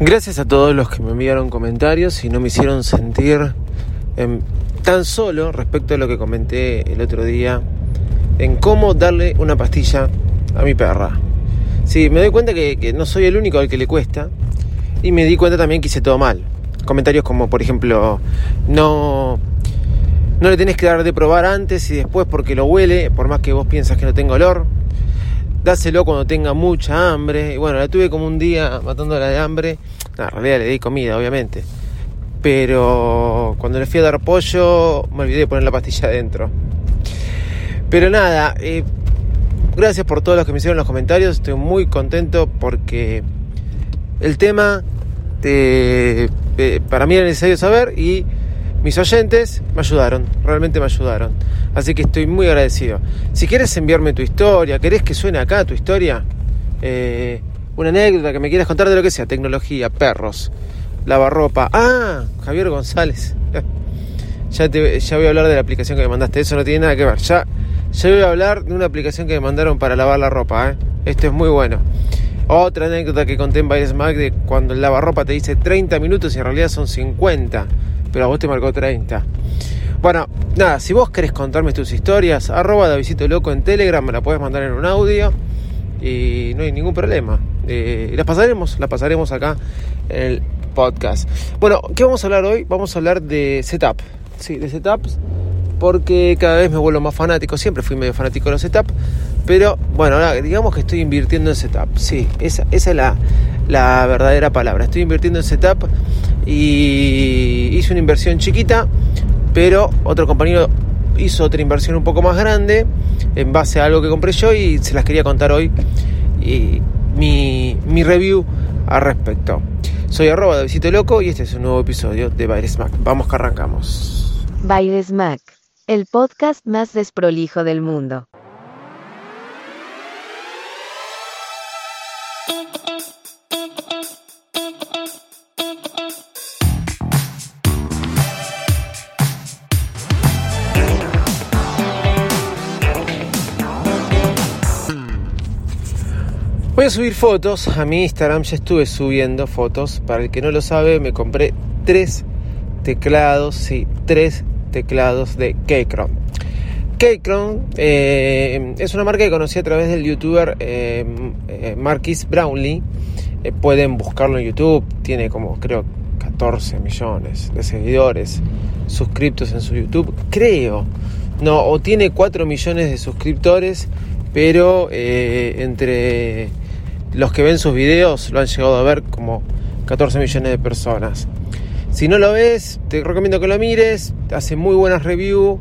Gracias a todos los que me enviaron comentarios y no me hicieron sentir em, tan solo respecto a lo que comenté el otro día en cómo darle una pastilla a mi perra. Sí, me doy cuenta que, que no soy el único al que le cuesta y me di cuenta también que hice todo mal. Comentarios como, por ejemplo, no, no le tenés que dar de probar antes y después porque lo huele, por más que vos piensas que no tenga olor dáselo cuando tenga mucha hambre. Y bueno, la tuve como un día matándola de hambre. en realidad le di comida, obviamente. Pero cuando le fui a dar pollo, me olvidé de poner la pastilla adentro. Pero nada, eh, gracias por todos los que me hicieron los comentarios. Estoy muy contento porque el tema eh, para mí era necesario saber y mis oyentes me ayudaron, realmente me ayudaron. Así que estoy muy agradecido. Si quieres enviarme tu historia, querés que suene acá tu historia, eh, una anécdota que me quieras contar de lo que sea, tecnología, perros, lavarropa. Ah, Javier González. ya, te, voy a hablar de la aplicación que me mandaste, eso no tiene nada que ver. Ya, voy a hablar de una aplicación que me mandaron para lavar la ropa. ¿eh? Esto es muy bueno. Otra anécdota que conté en Mag de cuando el lavarropa te dice 30 minutos y en realidad son 50 pero a vos te marcó 30. Bueno, nada, si vos querés contarme tus historias, arroba Davidito Loco en Telegram, me la puedes mandar en un audio y no hay ningún problema. Eh, las pasaremos, las pasaremos acá en el podcast. Bueno, ¿qué vamos a hablar hoy? Vamos a hablar de setup. Sí, de setups, porque cada vez me vuelvo más fanático. Siempre fui medio fanático de los setup, pero bueno, ahora digamos que estoy invirtiendo en setup. Sí, esa, esa es la, la verdadera palabra. Estoy invirtiendo en setup y hice una inversión chiquita, pero otro compañero hizo otra inversión un poco más grande en base a algo que compré yo y se las quería contar hoy y mi, mi review al respecto. Soy arroba de Visito Loco y este es un nuevo episodio de Bailes Mac. Vamos que arrancamos. Mac, el podcast más desprolijo del mundo. Subir fotos a mi Instagram, ya estuve subiendo fotos. Para el que no lo sabe, me compré tres teclados, sí, tres teclados de Keychron. Keychron eh, es una marca que conocí a través del youtuber eh, eh, Marquis Brownlee. pueden buscarlo en YouTube, tiene como creo 14 millones de seguidores suscriptos en su YouTube, creo. No, o tiene 4 millones de suscriptores, pero entre los que ven sus videos lo han llegado a ver como 14 millones de personas. Si no lo ves, te recomiendo que lo mires, hace muy buenas reviews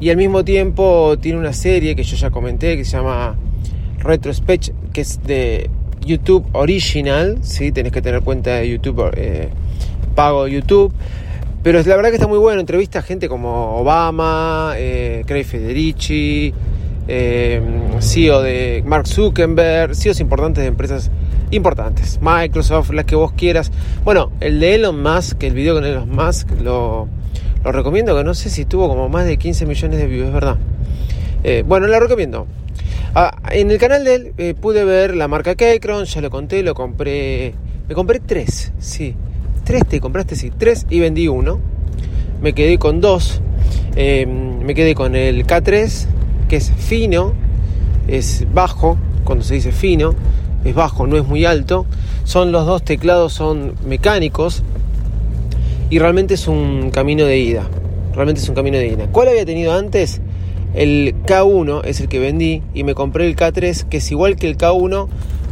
y al mismo tiempo tiene una serie que yo ya comenté que se llama Retrospect, que es de YouTube Original, ¿sí? tenés que tener cuenta de YouTube, eh, pago YouTube. Pero la verdad que está muy bueno, entrevista a gente como Obama, eh, Craig Federici, eh, CEO de Mark Zuckerberg, CEOs importantes de empresas importantes, Microsoft, las que vos quieras. Bueno, el de Elon Musk, el video con Elon Musk, lo, recomiendo, que no sé si tuvo como más de 15 millones de views, es verdad. Eh, bueno, lo recomiendo. Ah, en el canal de él eh, pude ver la marca Keychron, ya lo conté, lo compré. Me compré tres, sí. Tres te compraste, sí. Tres y vendí uno. Me quedé con dos. Eh, me quedé con el K3 que es fino, es bajo, cuando se dice fino, es bajo, no es muy alto. Son los dos teclados, son mecánicos y realmente es un camino de ida. Realmente es un camino de ida. ¿Cuál había tenido antes? El K1 es el que vendí y me compré el K3 que es igual que el K1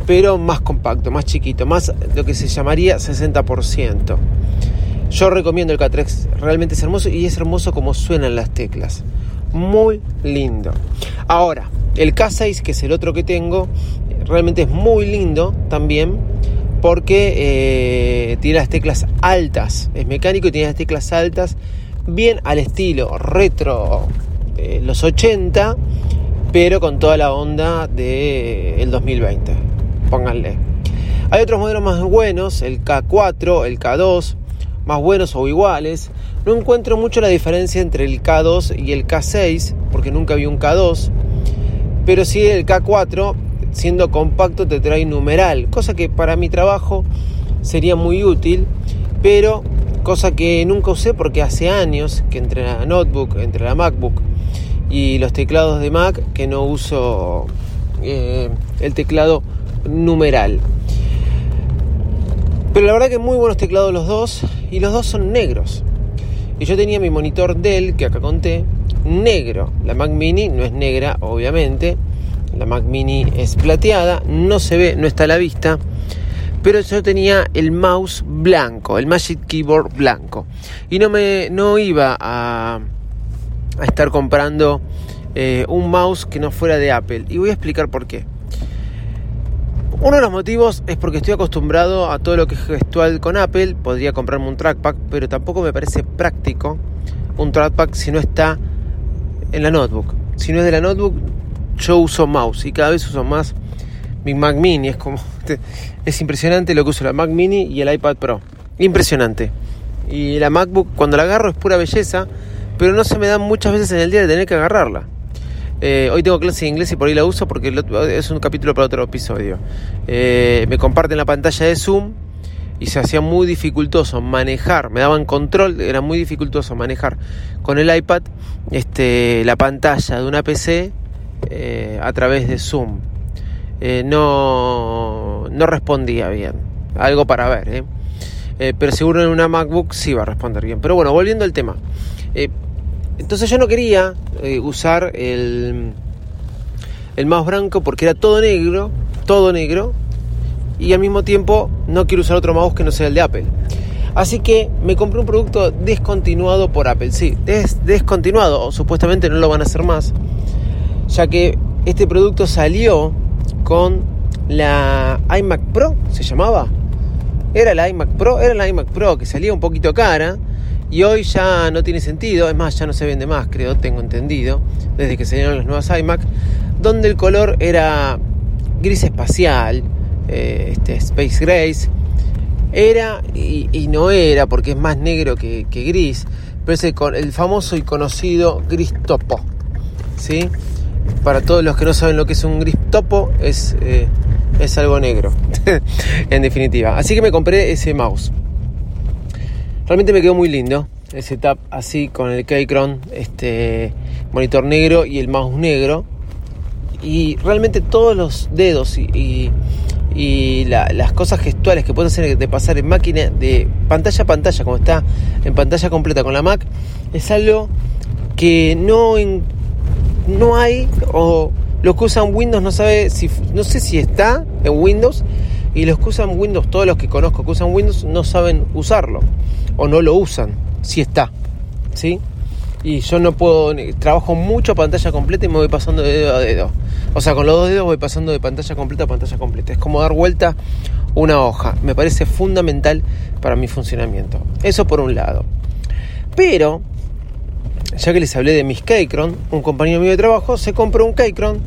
pero más compacto, más chiquito, más lo que se llamaría 60%. Yo recomiendo el K3, realmente es hermoso y es hermoso como suenan las teclas muy lindo. Ahora, El K6, que es el otro que tengo, realmente es muy lindo también porque eh, tiene las teclas altas, es mecánico y tiene las teclas altas bien al estilo retro eh, los 80, pero con toda la onda del de, 2020. Pónganle. Hay otros modelos más buenos, el K4, el K2, más buenos o iguales. No encuentro mucho la diferencia entre el K2 y el K6, porque nunca vi un K2. Pero sí el K4, siendo compacto, te trae numeral, cosa que para mi trabajo sería muy útil, pero cosa que nunca usé porque hace años que entre la notebook, entre la MacBook y los teclados de Mac que no uso eh, el teclado numeral. Pero la verdad que muy buenos teclados los dos y los dos son negros. Y yo tenía mi monitor Dell, que acá conté, negro. La Mac Mini no es negra, obviamente. La Mac Mini es plateada, no se ve, no está a la vista. Pero yo tenía el mouse blanco, el Magic Keyboard blanco. Y no me no iba a a estar comprando eh, un mouse que no fuera de Apple. Y voy a explicar por qué. Uno de los motivos es porque estoy acostumbrado a todo lo que es gestual con Apple. Podría comprarme un trackpad, pero tampoco me parece práctico un trackpad si no está en la notebook. Si no es de la notebook, yo uso mouse y cada vez uso más mi Mac Mini. Es como es impresionante lo que uso la Mac Mini y el iPad Pro. Impresionante. Y la MacBook cuando la agarro es pura belleza pero no se me dan muchas veces en el día de tener que agarrarla. Eh, hoy tengo clase de inglés y por ahí la uso porque es un capítulo para otro episodio. Eh, me comparten la pantalla de Zoom y se hacía muy dificultoso manejar, me daban control, era muy dificultoso manejar con el iPad este, la pantalla de una PC eh, a través de Zoom. no, no respondía bien, algo para ver, pero seguro en una MacBook sí va a responder bien. Pero bueno, volviendo al tema. Entonces yo no quería eh, usar el, el mouse blanco porque era todo negro, todo negro, y al mismo tiempo no quiero usar otro mouse que no sea el de Apple. Así que me compré un producto descontinuado por Apple. Sí, es descontinuado, o supuestamente no lo van a hacer más, ya que este producto salió con la iMac Pro, se llamaba. Era la iMac Pro, era la iMac Pro que salía un poquito cara y hoy ya no tiene sentido, es más, ya no se vende más, creo, tengo entendido, desde que salieron las nuevas iMac, donde el color era gris espacial, eh, este, Space Grace, era y, no era, porque es más negro que, gris, pero es el, famoso y conocido gris topo, ¿sí? Para todos los que no saben lo que es un gris topo, es, eh, es algo negro, en definitiva. Así que me compré ese mouse. Realmente me quedó muy lindo el setup así con el Keychron, este monitor negro y el mouse negro. Y realmente todos los dedos y, las cosas gestuales que puedes hacer de pasar en máquina de pantalla a pantalla, como está en pantalla completa con la Mac, es algo que no, no hay o los que usan Windows no sabe si no sé si está en Windows y los que usan Windows, todos los que conozco que usan Windows no saben usarlo o no lo usan, si está, ¿sí? Y yo no puedo, trabajo mucho pantalla completa y me voy pasando de dedo a dedo. O sea, con los dos dedos voy pasando de pantalla completa a pantalla completa. Es como dar vuelta una hoja. Me parece fundamental para mi funcionamiento. Eso por un lado. Pero, ya que les hablé de mis Keychron, un compañero mío de trabajo se compró un Keychron,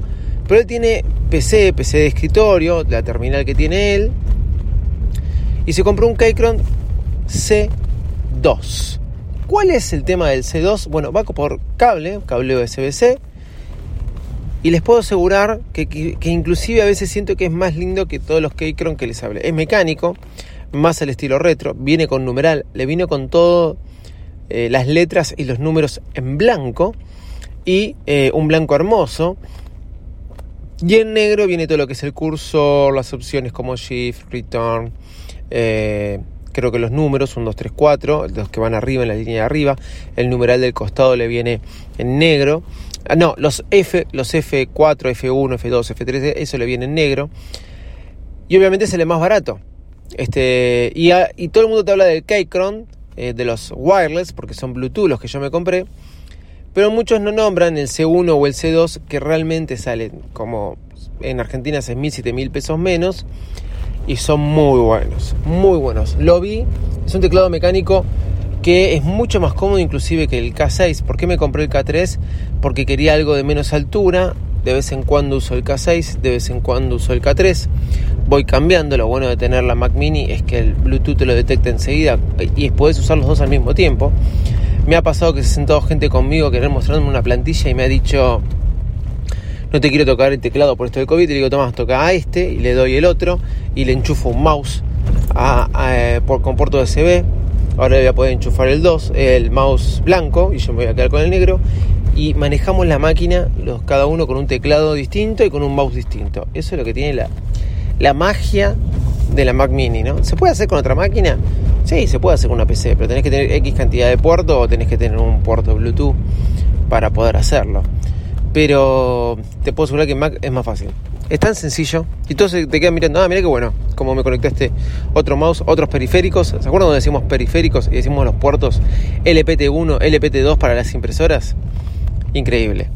pero él tiene PC, PC de escritorio, la terminal que tiene él, y se compró un Keychron C 2. ¿Cuál es el tema del C2? Bueno, va por cable, cable USB-C. Y les puedo asegurar que, inclusive a veces siento que es más lindo que todos los Keychron que les hablé. Es mecánico, más al estilo retro, viene con numeral, le vino con todo eh, las letras y los números en blanco y eh, un blanco hermoso. Y en negro viene todo lo que es el cursor, las opciones como Shift, Return, eh, creo que los números, 1, 2, 3, 4, los que van arriba en la línea de arriba, el numeral del costado le viene en negro. Ah, no, los F, los F4, F1, F2, F3, eso le viene en negro. Y obviamente es el más barato. Este, y, y todo el mundo te habla del Keychron, eh, de los wireless, porque son Bluetooth los que yo me compré. Pero muchos no nombran el C1 o el C2 que realmente salen como en Argentina 6.000, 7.000 pesos menos y son muy buenos, muy buenos. Lo vi, es un teclado mecánico que es mucho más cómodo inclusive que el K6. ¿Por qué me compré el K3? Porque quería algo de menos altura. De vez en cuando uso el K6, de vez en cuando uso el K3. Voy cambiando. Lo bueno de tener la Mac Mini es que el Bluetooth te lo detecta enseguida y puedes usar los dos al mismo tiempo. Me ha pasado que se ha sentado gente conmigo querer mostrarme una plantilla y me ha dicho, no te quiero tocar el teclado por esto de COVID, le digo, toma, toca a este y le doy el otro y le enchufo un mouse por, con puerto USB. Ahora voy a poder enchufar el 2, el mouse blanco y yo me voy a quedar con el negro. Y manejamos la máquina, los, cada uno con un teclado distinto y con un mouse distinto. Eso es lo que tiene la, la magia de la Mac Mini, ¿no? ¿Se puede hacer con otra máquina? Sí, se puede hacer con una PC, pero tenés que tener X cantidad de puertos o tenés que tener un puerto Bluetooth para poder hacerlo pero te puedo asegurar que Mac es más fácil. Es tan sencillo y todos te quedan mirando, ah, mira qué bueno, como me conecté este otro mouse, otros periféricos. ¿Se acuerdan cuando decimos periféricos y decimos los puertos LPT1, LPT2 para las impresoras? Increíble.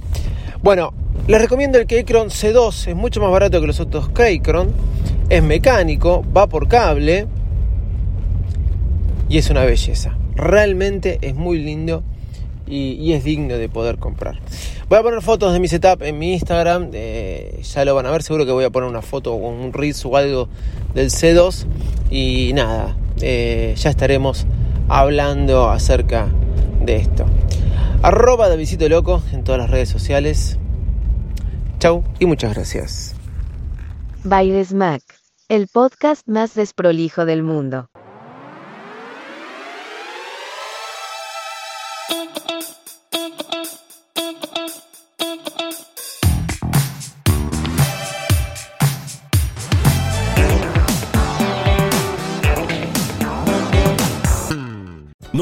Bueno, les recomiendo el Keychron C2, es mucho más barato que los otros Keychron, es mecánico, va por cable y es una belleza. Realmente es muy lindo y, es digno de poder comprar. Voy a poner fotos de mi setup en mi Instagram, eh, ya lo van a ver, seguro que voy a poner una foto con un Reels o algo del C2 y nada, eh, ya estaremos hablando acerca de esto. Arroba de Visito Loco en todas las redes sociales. Chau y muchas gracias. Bailes Mac, el podcast más desprolijo del mundo.